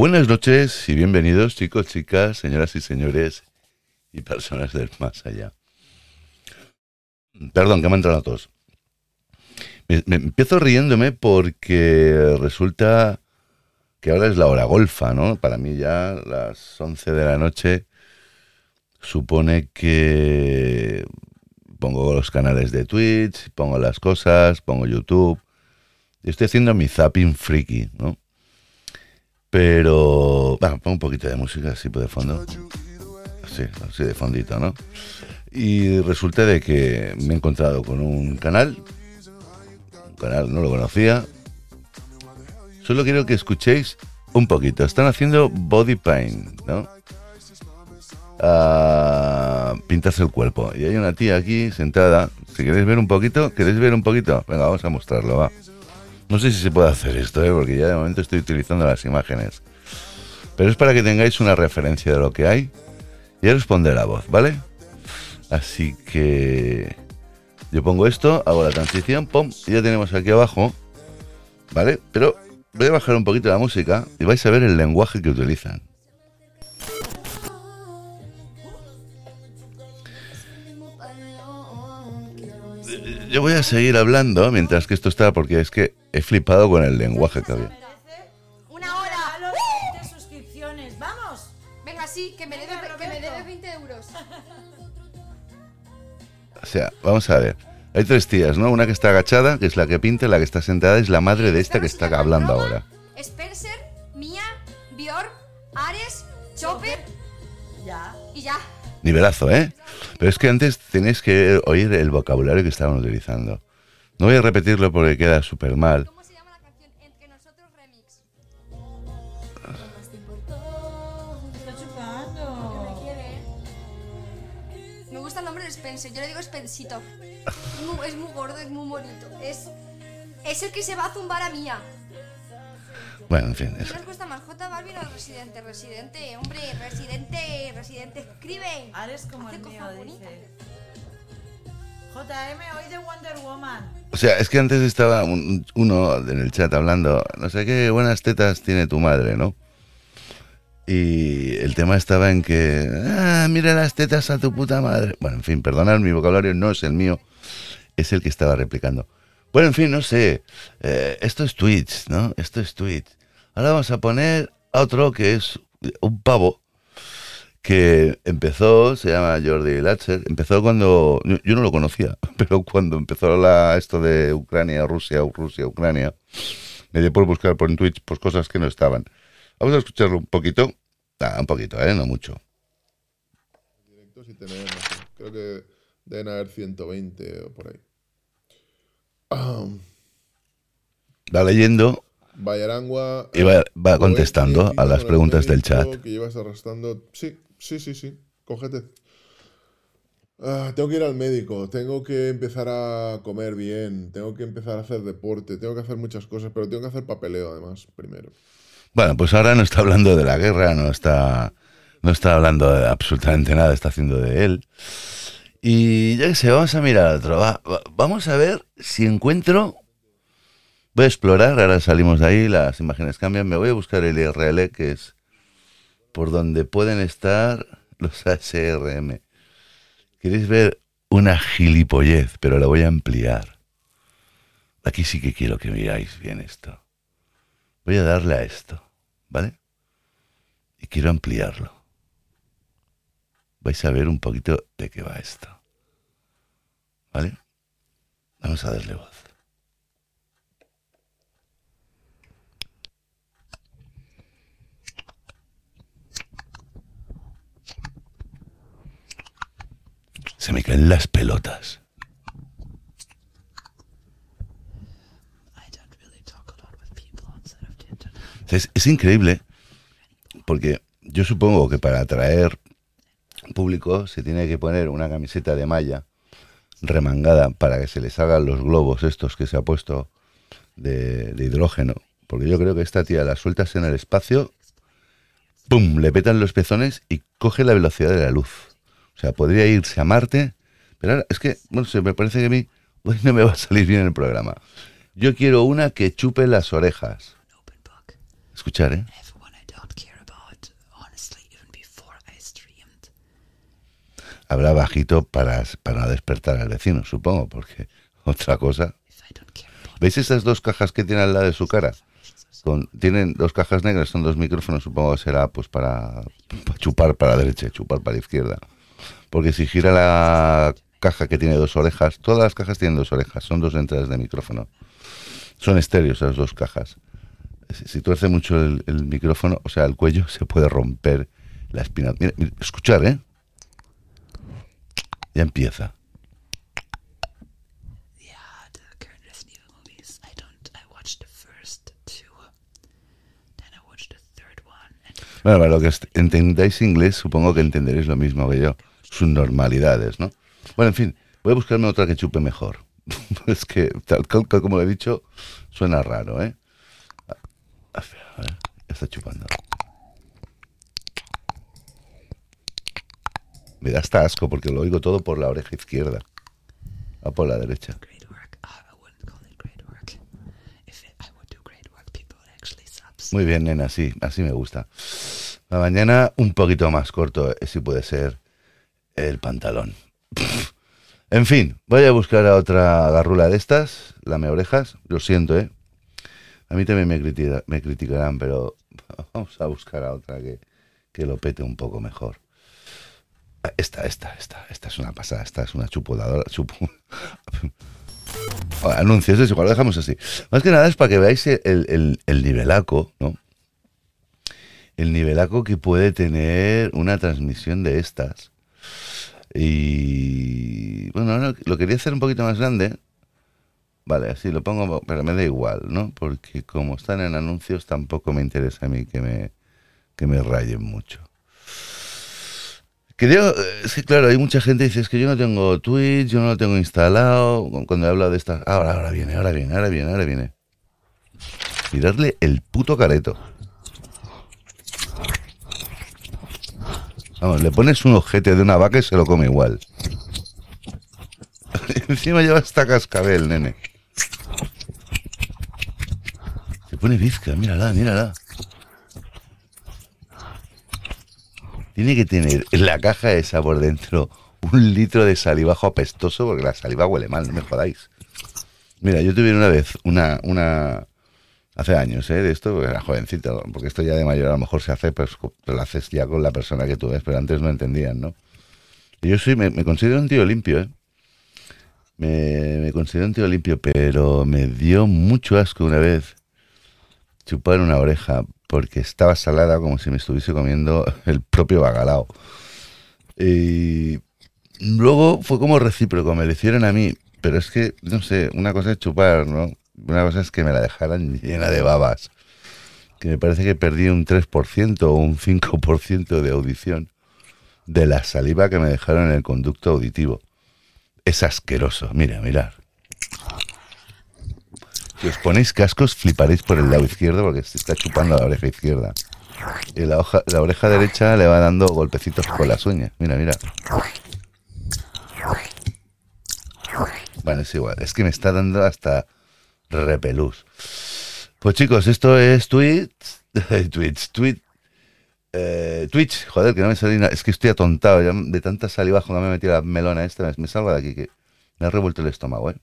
Buenas noches y bienvenidos chicos, chicas, señoras y señores y personas del más allá. Perdón, que me han entrado todos. Me, empiezo riéndome porque resulta que ahora es la hora golfa, ¿no? Para mí ya las 11 de la noche supone que pongo los canales de Twitch, pongo las cosas, pongo YouTube. Estoy haciendo mi zapping freaky, ¿no? Pero, bueno, pongo un poquito de música así de fondo. Sí, así de fondito, ¿no? Y resulta de que me he encontrado con un canal, un canal, no lo conocía. Solo quiero que escuchéis un poquito. Están haciendo body paint, ¿no? A pintarse el cuerpo. Y hay una tía aquí sentada. Si queréis ver un poquito, ¿queréis ver un poquito? Venga, vamos a mostrarlo, va. No sé si se puede hacer esto, ¿eh? porque ya de momento estoy utilizando las imágenes. Pero es para que tengáis una referencia de lo que hay y responde la voz, ¿vale? Así que yo pongo esto, hago la transición, pum, y ya tenemos aquí abajo, ¿vale? Pero voy a bajar un poquito la música y vais a ver el lenguaje que utilizan. Yo voy a seguir hablando mientras que esto está porque es que he flipado con el lenguaje que había. Una hora. A los 20 suscripciones, vamos. Venga, sí, que me debe, que me debe 20 euros. O sea, vamos a ver. Hay tres tías, ¿no? Una que está agachada, que es la que pinta, la que está sentada es la madre de esta que está hablando ahora. Spencer, Mia, Bjorn, Ares, Chopper Ya. y ya. Nivelazo, ¿eh? Pero es que antes tenéis que oír el vocabulario que estaban utilizando. No voy a repetirlo porque queda súper mal. ¿Cómo se llama la canción Entre nosotros remix? Está chupando. Me gusta el nombre de Spencer, yo le digo Spencito. Es muy, es muy gordo, es muy bonito. Es, es el que se va a zumbar a Mia. Bueno, en fin. ¿Qué es- nos cuesta más, J Balvin o Residente? Residente, hombre, Residente, Residente, escribe. Ares como Hace el mío, dice. JM, hoy de Wonder Woman. O sea, es que antes estaba un- uno en el chat hablando, no sé qué buenas tetas tiene tu madre, ¿no? Y el tema estaba en que, ah, mira las tetas a tu puta madre. Bueno, en fin, perdonad, mi vocabulario no es el mío, es el que estaba replicando. Bueno, en fin, no sé, eh, esto es Twitch, ¿no? Esto es Twitch. Ahora vamos a poner a otro que es un pavo que empezó, se llama Jordi Latcher, empezó cuando, yo, no lo conocía, pero cuando empezó la, esto de Ucrania, Rusia, Rusia, Ucrania, me dio por buscar por en Twitch pues cosas que no estaban. Vamos a escucharlo un poquito, ah, un poquito, ¿eh? No mucho. directos y sé, creo que deben haber 120 o por ahí. Ahm, Va leyendo y va, va Oeste, contestando a las preguntas del chat. médico Que llevas arrastrando. Sí, sí, sí, sí. Cógete. Ah, tengo que ir al médico, tengo que empezar a comer bien, tengo que empezar a hacer deporte, tengo que hacer muchas cosas, pero tengo que hacer papeleo además primero. Bueno, pues ahora no está hablando de la guerra, no está, no está hablando de absolutamente nada, está haciendo de él. Y ya que sé, vamos a mirar otro. va- va- vamos a ver si encuentro. Voy a explorar, ahora salimos de ahí, las imágenes cambian. Me voy a buscar el IRL, que es por donde pueden estar los ASRM. ¿Queréis ver una gilipollez? Pero la voy a ampliar. Aquí sí que quiero que miráis bien esto. Voy a darle a esto, ¿vale? Y quiero ampliarlo. Vais a ver un poquito de qué va esto. ¿Vale? Vamos a darle voz. Se me caen las pelotas. Es, es increíble porque yo supongo que para atraer público se tiene que poner una camiseta de malla remangada para que se le salgan los globos estos que se ha puesto de, hidrógeno. Porque yo creo que esta tía la sueltas en el espacio, ¡pum! Le petan los pezones y coge la velocidad de la luz. O sea, podría irse a Marte, pero ahora es que, bueno, se me parece que a mí hoy no me va a salir bien el programa. Yo quiero una que chupe las orejas. Escuchar, ¿eh? Habla bajito para, para despertar al vecino, supongo, porque otra cosa. ¿Veis esas dos cajas que tiene al lado de su cara? Con- tienen dos cajas negras, son dos micrófonos, supongo que será pues para, para chupar para la derecha chupar para la izquierda. Porque si gira la caja que tiene dos orejas, todas las cajas tienen dos orejas, son dos entradas de micrófono. Son estéreos las dos cajas. Si, si tuerce mucho el, el micrófono, o sea, el cuello, se puede romper la espina. Mira, mira, escuchar, ¿eh? Ya empieza. Yeah, the current Resident Evil movies. I don't. I watched the first two, then I watched the third one, and Bueno, para lo que entendáis inglés, supongo que entenderéis lo mismo que yo. Sus normalidades, ¿no? Bueno, en fin, voy a buscarme otra que chupe mejor. es que, tal, cual como lo he dicho, suena raro, ¿eh? A- ver, a ver, ya está chupando. Me da hasta asco porque lo oigo todo por la oreja izquierda. Va por la derecha. subs. Muy bien, nena, sí, así me gusta. La mañana un poquito más corto, eh, si puede ser, el pantalón. En fin, voy a buscar a otra garrula de estas, lame orejas, lo siento, ¿eh? A mí también me, critica- me criticarán, pero vamos a buscar a otra que, que lo pete un poco mejor. Esta, esta, esta, esta es una pasada, esta es una chupoladora, chupo... Anuncios, es igual, lo dejamos así. Más que nada es para que veáis el, el- el nivelaco, ¿no? El nivelaco que puede tener una transmisión de estas. Y bueno, no, lo quería hacer un poquito más grande. Vale, así lo pongo, pero me da igual, ¿no? Porque como están en anuncios, tampoco me interesa a mí que me, que me rayen mucho. Creo, eh, sí, claro, hay mucha gente que dice, es que yo no tengo Twitch, yo no lo tengo instalado. Cuando he hablado de estas, ahora, ahora viene, ahora viene, ahora viene, ahora viene. Mirarle el puto careto. Vamos, le pones un ojete de una vaca y se lo come igual. Encima lleva esta cascabel, nene. Se pone bizca, mírala, mírala. Tiene que tener en la caja esa por dentro un litro de salivajo apestoso porque la saliva huele mal, no me jodáis. Mira, yo tuve una vez una, una, hace años, ¿eh? De esto, era jovencito, porque esto ya de mayor a lo mejor se hace, pues co- lo haces ya con la persona que tú ves, pero antes no entendían, ¿no? Y yo soy, me, me considero un tío limpio, ¿eh? Me, me considero un tío limpio, pero me dio mucho asco una vez chupar una oreja porque estaba salada como si me estuviese comiendo el propio bagalao. Y luego fue como recíproco, me lo hicieron a mí, pero es que, no sé, una cosa es chupar, ¿no? Una cosa es que me la dejaran llena de babas, que me parece que perdí un 3% o un 5% de audición de la saliva que me dejaron en el conducto auditivo. Es asqueroso, mira, mirar. Si os ponéis cascos, fliparéis por el lado izquierdo porque se está chupando la oreja izquierda. Y la, oreja derecha le va dando golpecitos con las uñas. Mira, mira. Bueno, es igual. Es que me está dando hasta repelús. Pues chicos, esto es Twitch. Twitch, Twitch. eh, Twitch, joder, que no me salí nada. Es que estoy atontado ya de tanta saliva cuando me he metido la melona esta. Me, me salgo de aquí que me ha revuelto el estómago, ¿eh?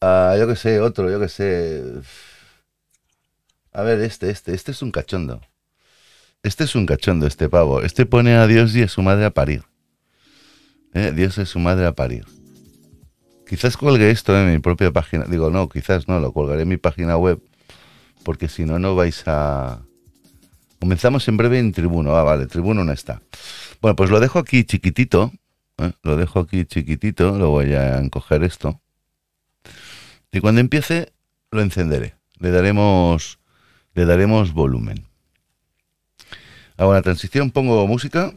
Ah, yo que sé, otro, yo que sé. A ver, este, este, este es un cachondo. Este es un cachondo, este pavo. Este pone a Dios y a su madre a parir. ¿Eh? Dios y su madre a parir. Quizás colgue esto en mi propia página. Digo, no, quizás no, lo colgaré en mi página web. Porque si no, no vais a. Comenzamos en breve en Tribuno. Ah, vale, Tribuno no está. Bueno, pues lo dejo aquí chiquitito. ¿eh? Lo dejo aquí chiquitito. Lo voy a encoger esto. Y cuando empiece, lo encenderé. Le daremos, le daremos volumen. Hago una transición, pongo música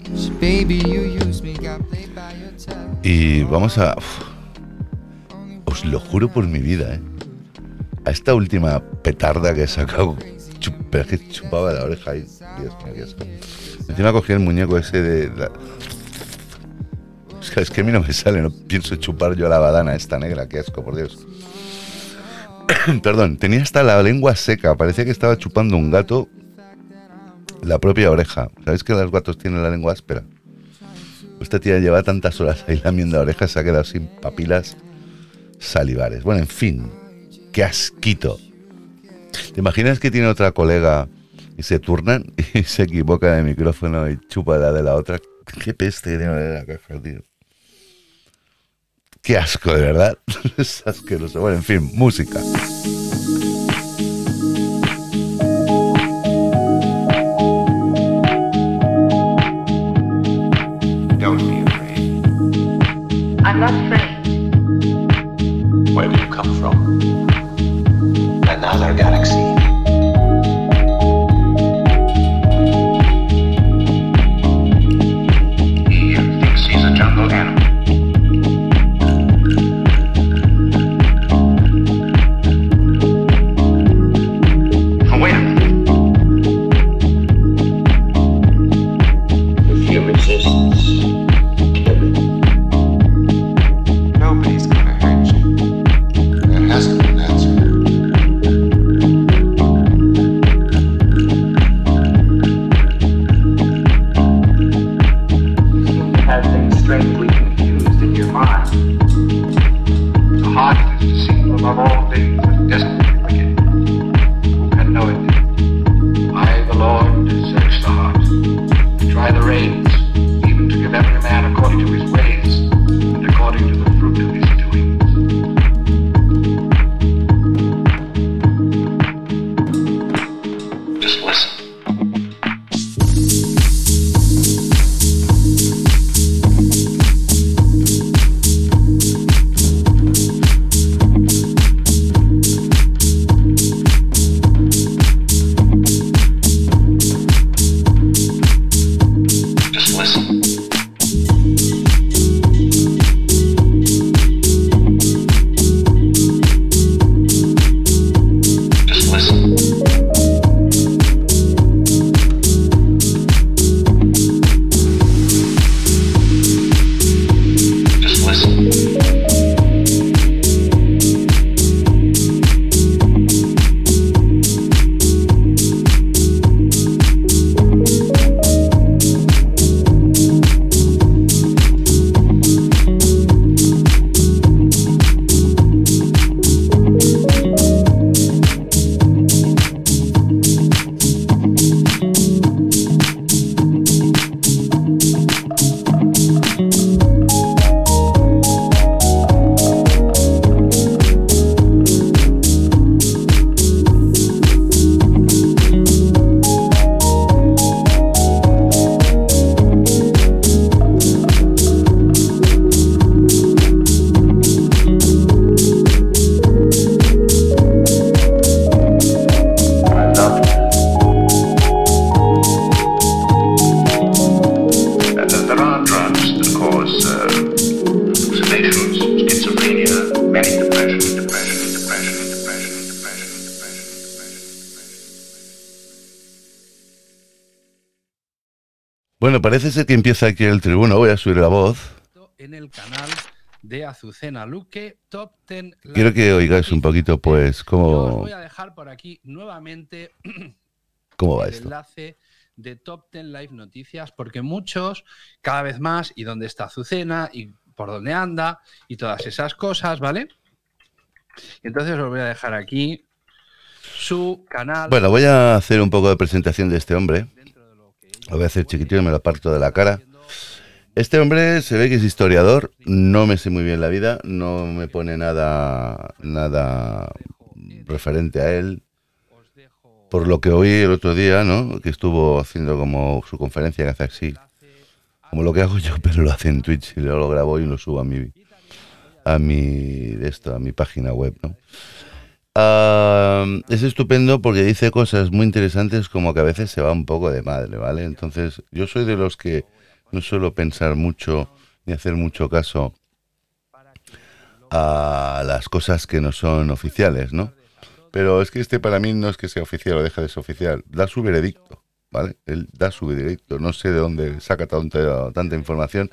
y vamos a... uf, os lo juro por mi vida, ¿eh? A esta última petarda que he sacado, pero es que chupaba la oreja ahí. Dios mío, qué asco. Encima cogí el muñeco ese de... la- Es que, es que a mí no me sale, no pienso chupar yo la badana esta negra, qué asco, por Dios. Perdón, tenía hasta la lengua seca, parecía que estaba chupando un gato la propia oreja. ¿Sabéis que los gatos tienen la lengua áspera? Esta tía lleva tantas horas ahí lamiendo orejas, se ha quedado sin papilas salivares. Bueno, en fin, qué asquito. ¿Te imaginas que tiene otra colega y se turnan y se equivoca de micrófono y chupa la de la otra? Qué peste tiene la caja, tío. Qué asco, de verdad. es asqueroso. Bueno, en fin, música. Parece ser que empieza aquí el tribuno. Voy a subir la voz. en el canal de Azucena Luque Top 10 Quiero que oigáis un poquito, pues, Yo os cómo, voy a dejar por aquí nuevamente cómo va el esto. enlace de Top 10 Live Noticias, porque muchos, cada vez más, y dónde está Azucena, y por dónde anda, y todas esas cosas, ¿vale? Entonces os voy a dejar aquí su canal. Bueno, voy a hacer un poco de presentación de este hombre. de voy a hacer chiquitito, me lo parto de la cara. Este hombre se ve que es historiador, no me sé muy bien la vida, no me pone nada, nada referente a él. Por lo que oí el otro día, ¿no? Que estuvo haciendo como su conferencia que hace así, como lo que hago yo, pero lo hace en Twitch y lo, grabo y lo subo a mi, a mi, esto, a mi página web, ¿no? Es estupendo porque dice cosas muy interesantes como que a veces se va un poco de madre, ¿vale? Entonces, yo soy de los que no suelo pensar mucho ni hacer mucho caso a las cosas que no son oficiales, ¿no? Pero es que este para mí no es que sea oficial o deja de ser oficial, da su veredicto, ¿vale? Él da su veredicto, no sé de dónde saca tanta, tanta información.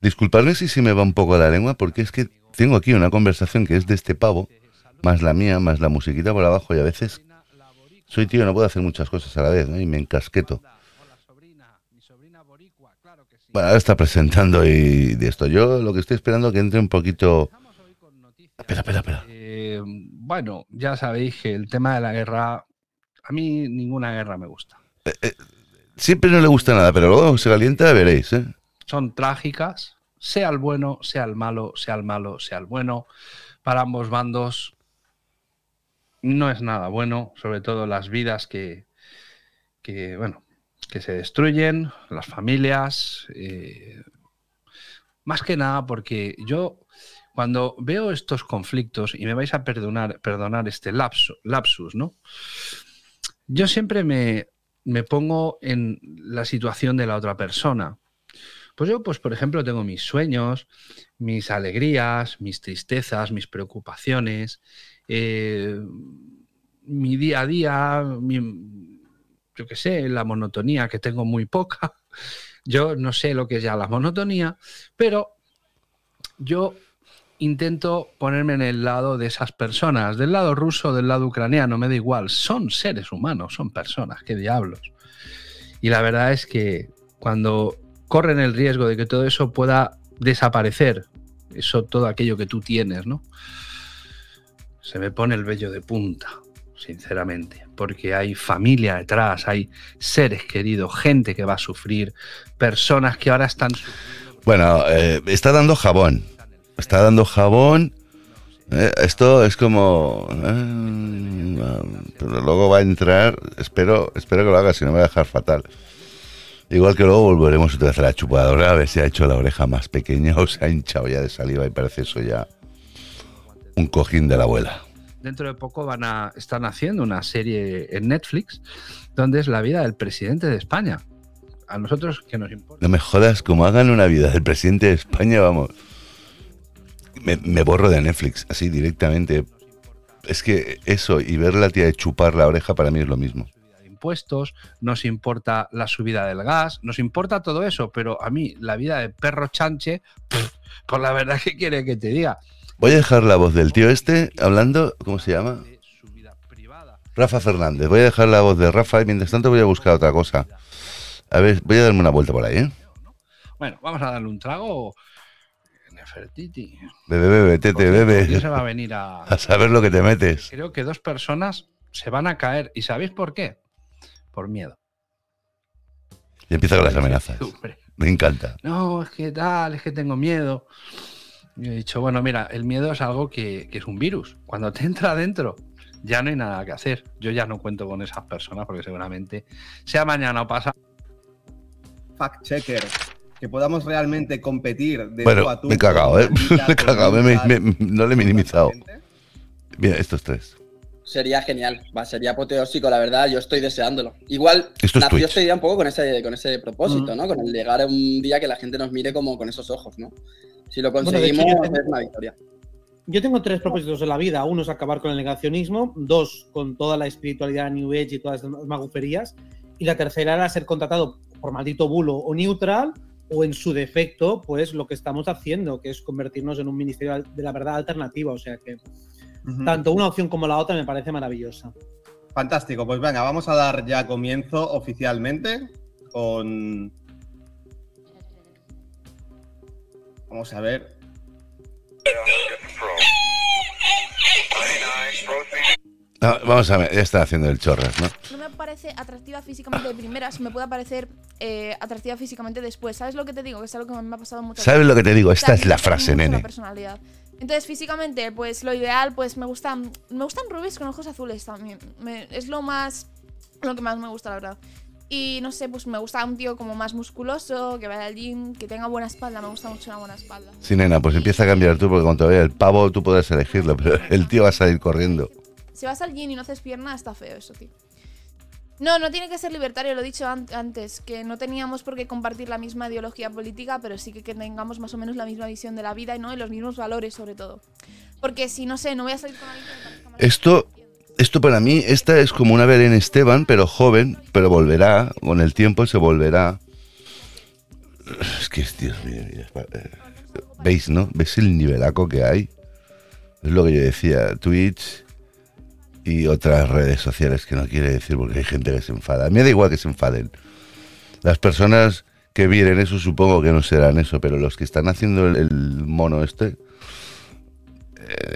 Disculpadme si se me va un poco la lengua, porque es que tengo aquí una conversación que es de este pavo, más la mía, más la musiquita por abajo, y a veces soy tío, no puedo hacer muchas cosas a la vez, ¿no? Y me encasqueto. Bueno, ahora está presentando y de esto. Yo lo que estoy esperando es que entre un poquito. Espera, espera, espera. Eh, bueno, ya sabéis que el tema de la guerra, a mí ninguna guerra me gusta. Siempre no le gusta nada, pero luego se calienta, veréis, ¿eh? Son trágicas, sea el bueno, sea el malo, sea el malo, sea el bueno. Para ambos bandos no es nada bueno, sobre todo las vidas que, que bueno, que se destruyen, las familias. eh, más que nada porque yo cuando veo estos conflictos, y me vais a perdonar, perdonar este lapso, lapsus, ¿no? Yo siempre me, me pongo en la situación de la otra persona. Pues yo, pues por ejemplo, tengo mis sueños, mis alegrías, mis tristezas, mis preocupaciones, eh, mi día a día, yo qué sé, la monotonía, que tengo muy poca. Yo no sé lo que es ya la monotonía, pero yo intento ponerme en el lado de esas personas, del lado ruso, del lado ucraniano, me da igual, son seres humanos, son personas, qué diablos. Y la verdad es que cuando corren el riesgo de que todo eso pueda desaparecer, eso, todo aquello que tú tienes, ¿no? Se me pone el vello de punta, sinceramente, porque hay familia detrás, hay seres queridos, gente que va a sufrir, personas que ahora están Bueno, eh, está dando jabón. Está dando jabón. Eh, esto es como. eh, pero luego va a entrar. Espero, espero que lo haga, si no me va a dejar fatal. Igual que luego volveremos otra vez a la chupadora a ver si ha hecho la oreja más pequeña o se ha hinchado ya de saliva y parece eso ya un cojín de la abuela. dentro de poco van a están haciendo una serie en Netflix donde es la vida del presidente de España. A nosotros que nos importa. No me jodas, como hagan una vida del presidente de España, vamos. Me, me borro de Netflix, así directamente. Es que eso y ver la tía de chupar la oreja para mí es lo mismo. impuestos, nos importa la subida del gas, nos importa todo eso, pero a mí la vida de perro chanche, pff, pues la verdad que quiere que te diga. Voy a dejar la voz del tío este hablando, ¿cómo se llama? Rafa Fernández. Voy a dejar la voz de Rafa y mientras tanto voy a buscar otra cosa. A ver, voy a darme una vuelta por ahí, ¿eh? Bueno, vamos a darle un trago. Nefertiti. Bebe, bebe, tete, bebe. se va a venir a, A saber lo que te metes. Creo que dos personas se van a caer. ¿Y sabéis por qué? Por miedo. Y empieza con las amenazas. Me encanta. No, es que tal, es que tengo miedo. Y he dicho, bueno, mira, el miedo es algo que, que es un virus. Cuando te entra adentro, ya no hay nada que hacer. Yo ya no cuento con esas personas porque seguramente sea mañana o pasa. fact checker, que podamos realmente competir de tú Bueno, a tú. me he cagado, ¿eh? Me he cagado, me- me- me- no le he minimizado. Mira, estos tres. Sería genial, va, sería apoteósico, la verdad, yo estoy deseándolo. Igual Esto es nació Twitch. esta idea un poco con ese, con ese propósito, Mm. ¿no? Con el llegar a un día que la gente nos mire como con esos ojos, ¿no? Si lo Bueno, hecho, conseguimos, yo tengo- es una victoria. Yo tengo tres propósitos en la vida. Uno es acabar con el negacionismo, dos con toda la espiritualidad New Age y todas las maguferías, y la tercera era ser contratado por maldito bulo o neutral, o en su defecto, pues lo que estamos haciendo, que es convertirnos en un ministerio de la verdad alternativa. O sea que tanto una opción como la otra me parece maravillosa. Fantástico, pues venga, vamos a dar ya comienzo oficialmente con... Vamos a ver. Ah, vamos a ver, ya está haciendo el chorras, ¿no? No me parece atractiva físicamente de primeras, me puede parecer eh, atractiva físicamente después. ¿Sabes lo que te digo? Que es algo que me ha pasado mucho. ¿Sabes lo que te digo? Esta es la frase, nene. personalidad. Entonces, físicamente, pues lo ideal, pues me gustan, me gustan rubies con ojos azules también. Me- es lo más, lo que más me gusta, la verdad. Y no sé, pues me gusta un tío como más musculoso, que vaya al gym, que tenga buena espalda. Me gusta mucho una buena espalda. Sí, nena, pues empieza a cambiar tú, porque cuando te vea el pavo tú puedes elegirlo, pero el tío va a salir corriendo. Si vas al gym y no haces pierna, está feo eso, tío. No, no tiene que ser libertario, lo he dicho an- antes, que no teníamos por qué compartir la misma ideología política, pero sí que, que tengamos más o menos la misma visión de la vida y no y los mismos valores sobre todo. Porque si no sé, no voy a salir con alguien que. Esto, esto para mí, esta es como una Belén Esteban, pero joven, pero volverá, con el tiempo se volverá. Es que, Dios mío, eh, ¿veis, no? ¿Veis el nivelaco que hay? Es lo que yo decía, Twitch y otras redes sociales que no quiere decir porque hay gente que se enfada. A mí me da igual que se enfaden. Las personas que vienen eso, supongo que no serán eso, pero los que están haciendo el, mono este,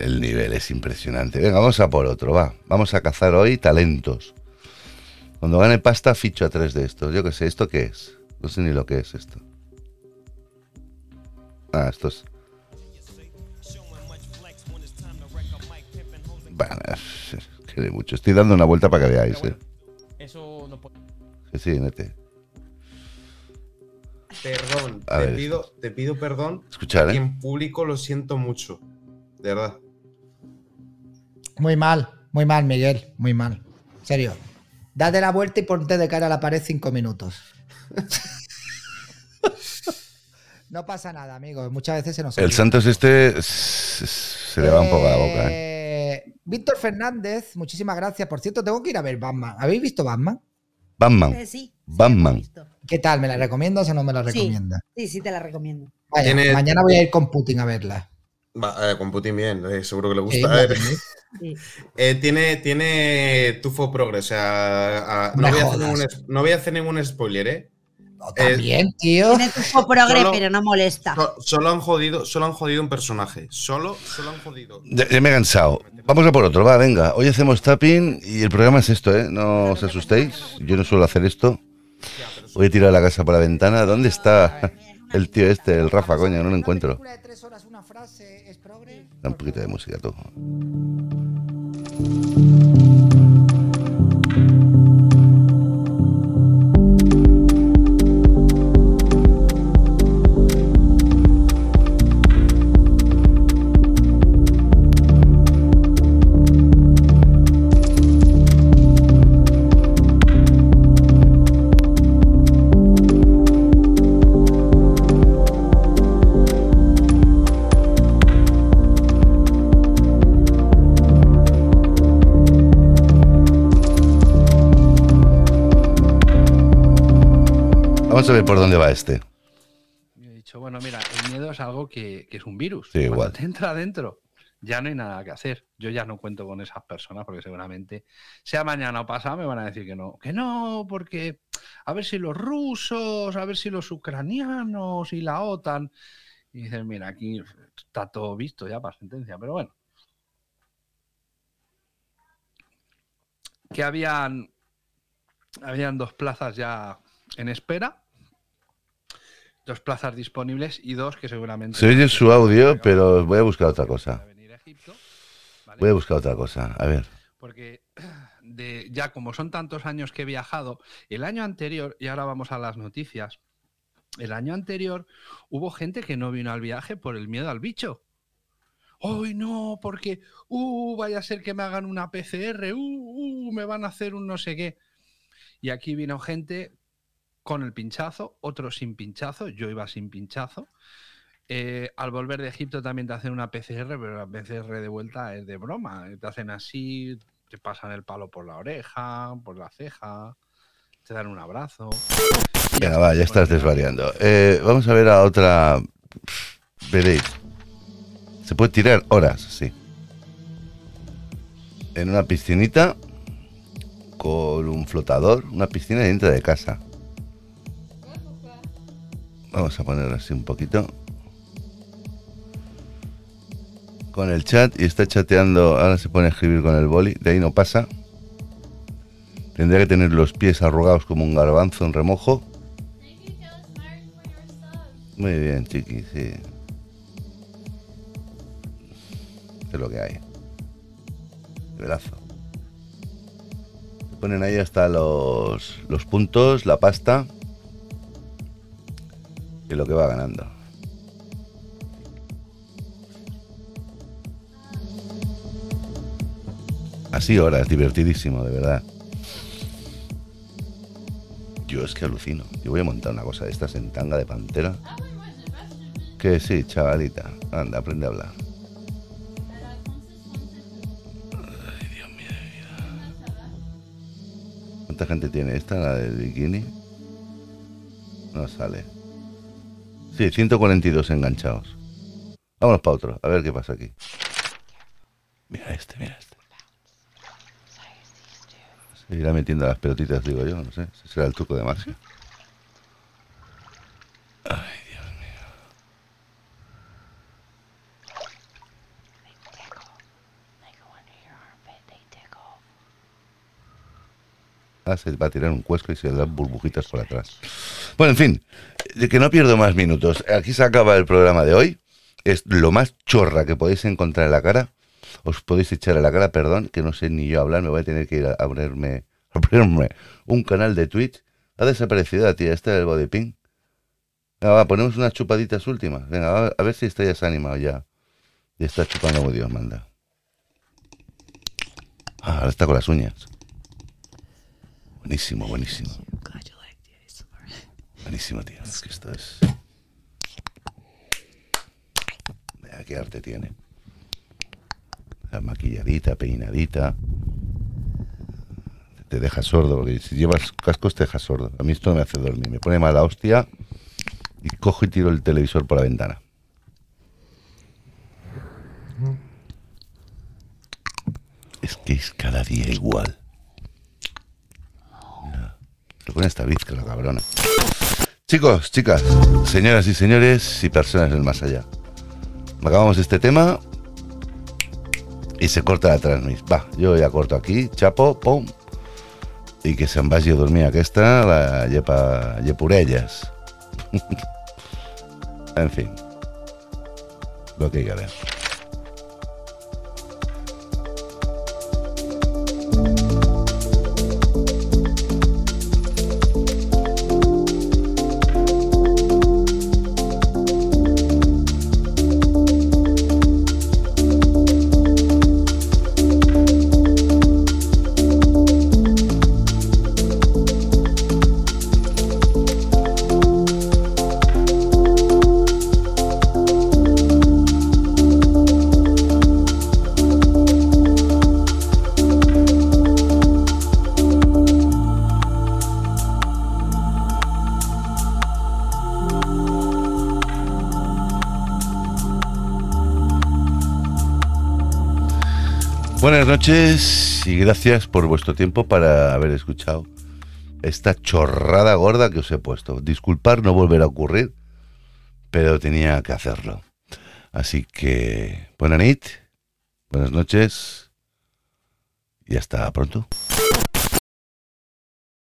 el nivel es impresionante. Venga, vamos a por otro, va. Vamos a cazar hoy talentos. Cuando gane pasta, ficho a tres de estos. Yo qué sé, ¿esto qué es? No sé ni lo que es esto. Ah, esto es... Bueno, es- es que de mucho. Estoy dando una vuelta para que veáis, ¿eh? Eso no puede. Sí, nete. Perdón, te pido, te pido perdón. Escuchar, ¿eh? Y en público lo siento mucho. De verdad. Muy mal, muy mal, Miguel, muy mal. En serio. Date la vuelta y ponte de cara a la pared cinco minutos. no pasa nada, amigos. Muchas veces se nos El olvida. Santos este se le va un poco la boca, ¿eh? Eh, Víctor Fernández, muchísimas gracias. Por cierto, tengo que ir a ver Batman. ¿Habéis visto Batman? Batman. Eh, sí, Batman. ¿Qué tal? ¿Me la recomiendas o no me la Sí. recomiendas? sí, sí, te la recomiendo. Vaya, mañana voy a ir con Putin a verla. Va, eh, con Putin bien, eh, seguro que le gusta. Eh, tiene, tiene Tufo Progress. O sea, a- no, voy a hacer ningún, es- no voy a hacer ningún spoiler, ¿eh? También, tío. Tiene tu progre, Solo- pero no molesta. So- Solo han jodido, solo han jodido un personaje. Solo, solo han jodido. Ya, ya me he cansado. Vamos a por otro, va, venga. Hoy hacemos tapping y el programa es esto, ¿eh? No os asustéis. Yo no suelo hacer esto. Voy a tirar la casa por la ventana. ¿Dónde está el tío este, el Rafa, coño? No lo encuentro. de tres horas, una frase, es progre. Da un poquito de música, tú. A ver por dónde va este. He dicho, bueno, mira, el miedo es algo que, que es un virus. Sí, igual. te entra adentro, ya no hay nada que hacer. Yo ya no cuento con esas personas porque seguramente, sea mañana o pasado, me van a decir que no. Que no, porque a ver si los rusos, a ver si los ucranianos y la OTAN. Y dices, mira, aquí está todo visto ya para sentencia, pero bueno. Que habían, habían dos plazas ya en espera, dos plazas disponibles y dos que seguramente... Se oye su audio, pero voy a buscar otra cosa. Voy a buscar otra cosa. A ver. Porque de, ya como son tantos años que he viajado, el año anterior, y ahora vamos a las noticias, el año anterior hubo gente que no vino al viaje por el miedo al bicho. ¡Ay, no! Porque, ¡uh! Vaya a ser que me hagan una PCR, ¡uh! uh, Me van a hacer un no sé qué. Y aquí vino gente con el pinchazo, otros sin pinchazo, yo iba sin pinchazo. Eh, al volver de Egipto también te hacen una PCR, pero la PCR de vuelta es de broma. Te hacen así, te pasan el palo por la oreja, por la ceja, te dan un abrazo. Va, ya estás desvariando. Eh, vamos a ver a otra. Veréis. Se puede tirar horas, sí. En una piscinita con un flotador, una piscina dentro de casa. Vamos a poner así un poquito. Con el chat y está chateando. Ahora se pone a escribir con el boli. De ahí no pasa. Tendría que tener los pies arrugados como un garbanzo en remojo. Muy bien, chiqui, sí. Es lo que hay. Velazo. Ponen ahí hasta los, los puntos, la pasta. Y lo que va ganando. Así horas, divertidísimo, de verdad. Yo es que alucino. Yo voy a montar una cosa de estas en tanga de pantera. Que sí, chavalita. Anda, aprende a hablar. Ay, Dios mío. ¿Cuánta gente tiene esta, la del bikini? No sale. Sí, 142 enganchados. Vámonos para otro, a ver qué pasa aquí. Mira este, mira este. Se irá metiendo las pelotitas, digo yo, no sé. Ese será el truco de magia. Ay, Dios mío. Ah, se va a tirar un cuesco y se le dan burbujitas por atrás. Bueno, en fin de que no pierdo más minutos. Aquí se acaba el programa de hoy. Es lo más chorra que podéis encontrar en la cara. Os podéis echar a la cara, perdón, que no sé ni yo hablar. Me voy a tener que ir a abrirme, abrirme un canal de Twitch. Ha desaparecido la tía esta del body ping. Venga, va, ponemos unas chupaditas últimas. Venga, a ver si esta ya se animado ya. Y está chupando como Dios manda. Ah, ahora está con las uñas. Buenísimo, buenísimo. Buenísimo, tío. Es que esto es. Mira qué arte tiene. La maquilladita, peinadita. Te deja sordo, porque si llevas cascos te deja sordo. A mí esto me hace dormir. Me pone mala hostia y cojo y tiro el televisor por la ventana. Es que es cada día igual. Pone esta bizca la cabrona. Chicos, chicas, señoras y señores y personas del más allá. Acabamos este tema y se corta la transmisión. Va, yo ya corto aquí, chapo, pum. Y que se'n vagi a dormir aquesta, la llepa, llepurelles. en fin. Lo que hay que noches y gracias por vuestro tiempo para haber escuchado esta chorrada gorda que os he puesto. Disculpar, no volverá a ocurrir, pero tenía que hacerlo. Así que, buena nit, buenas noches y hasta pronto.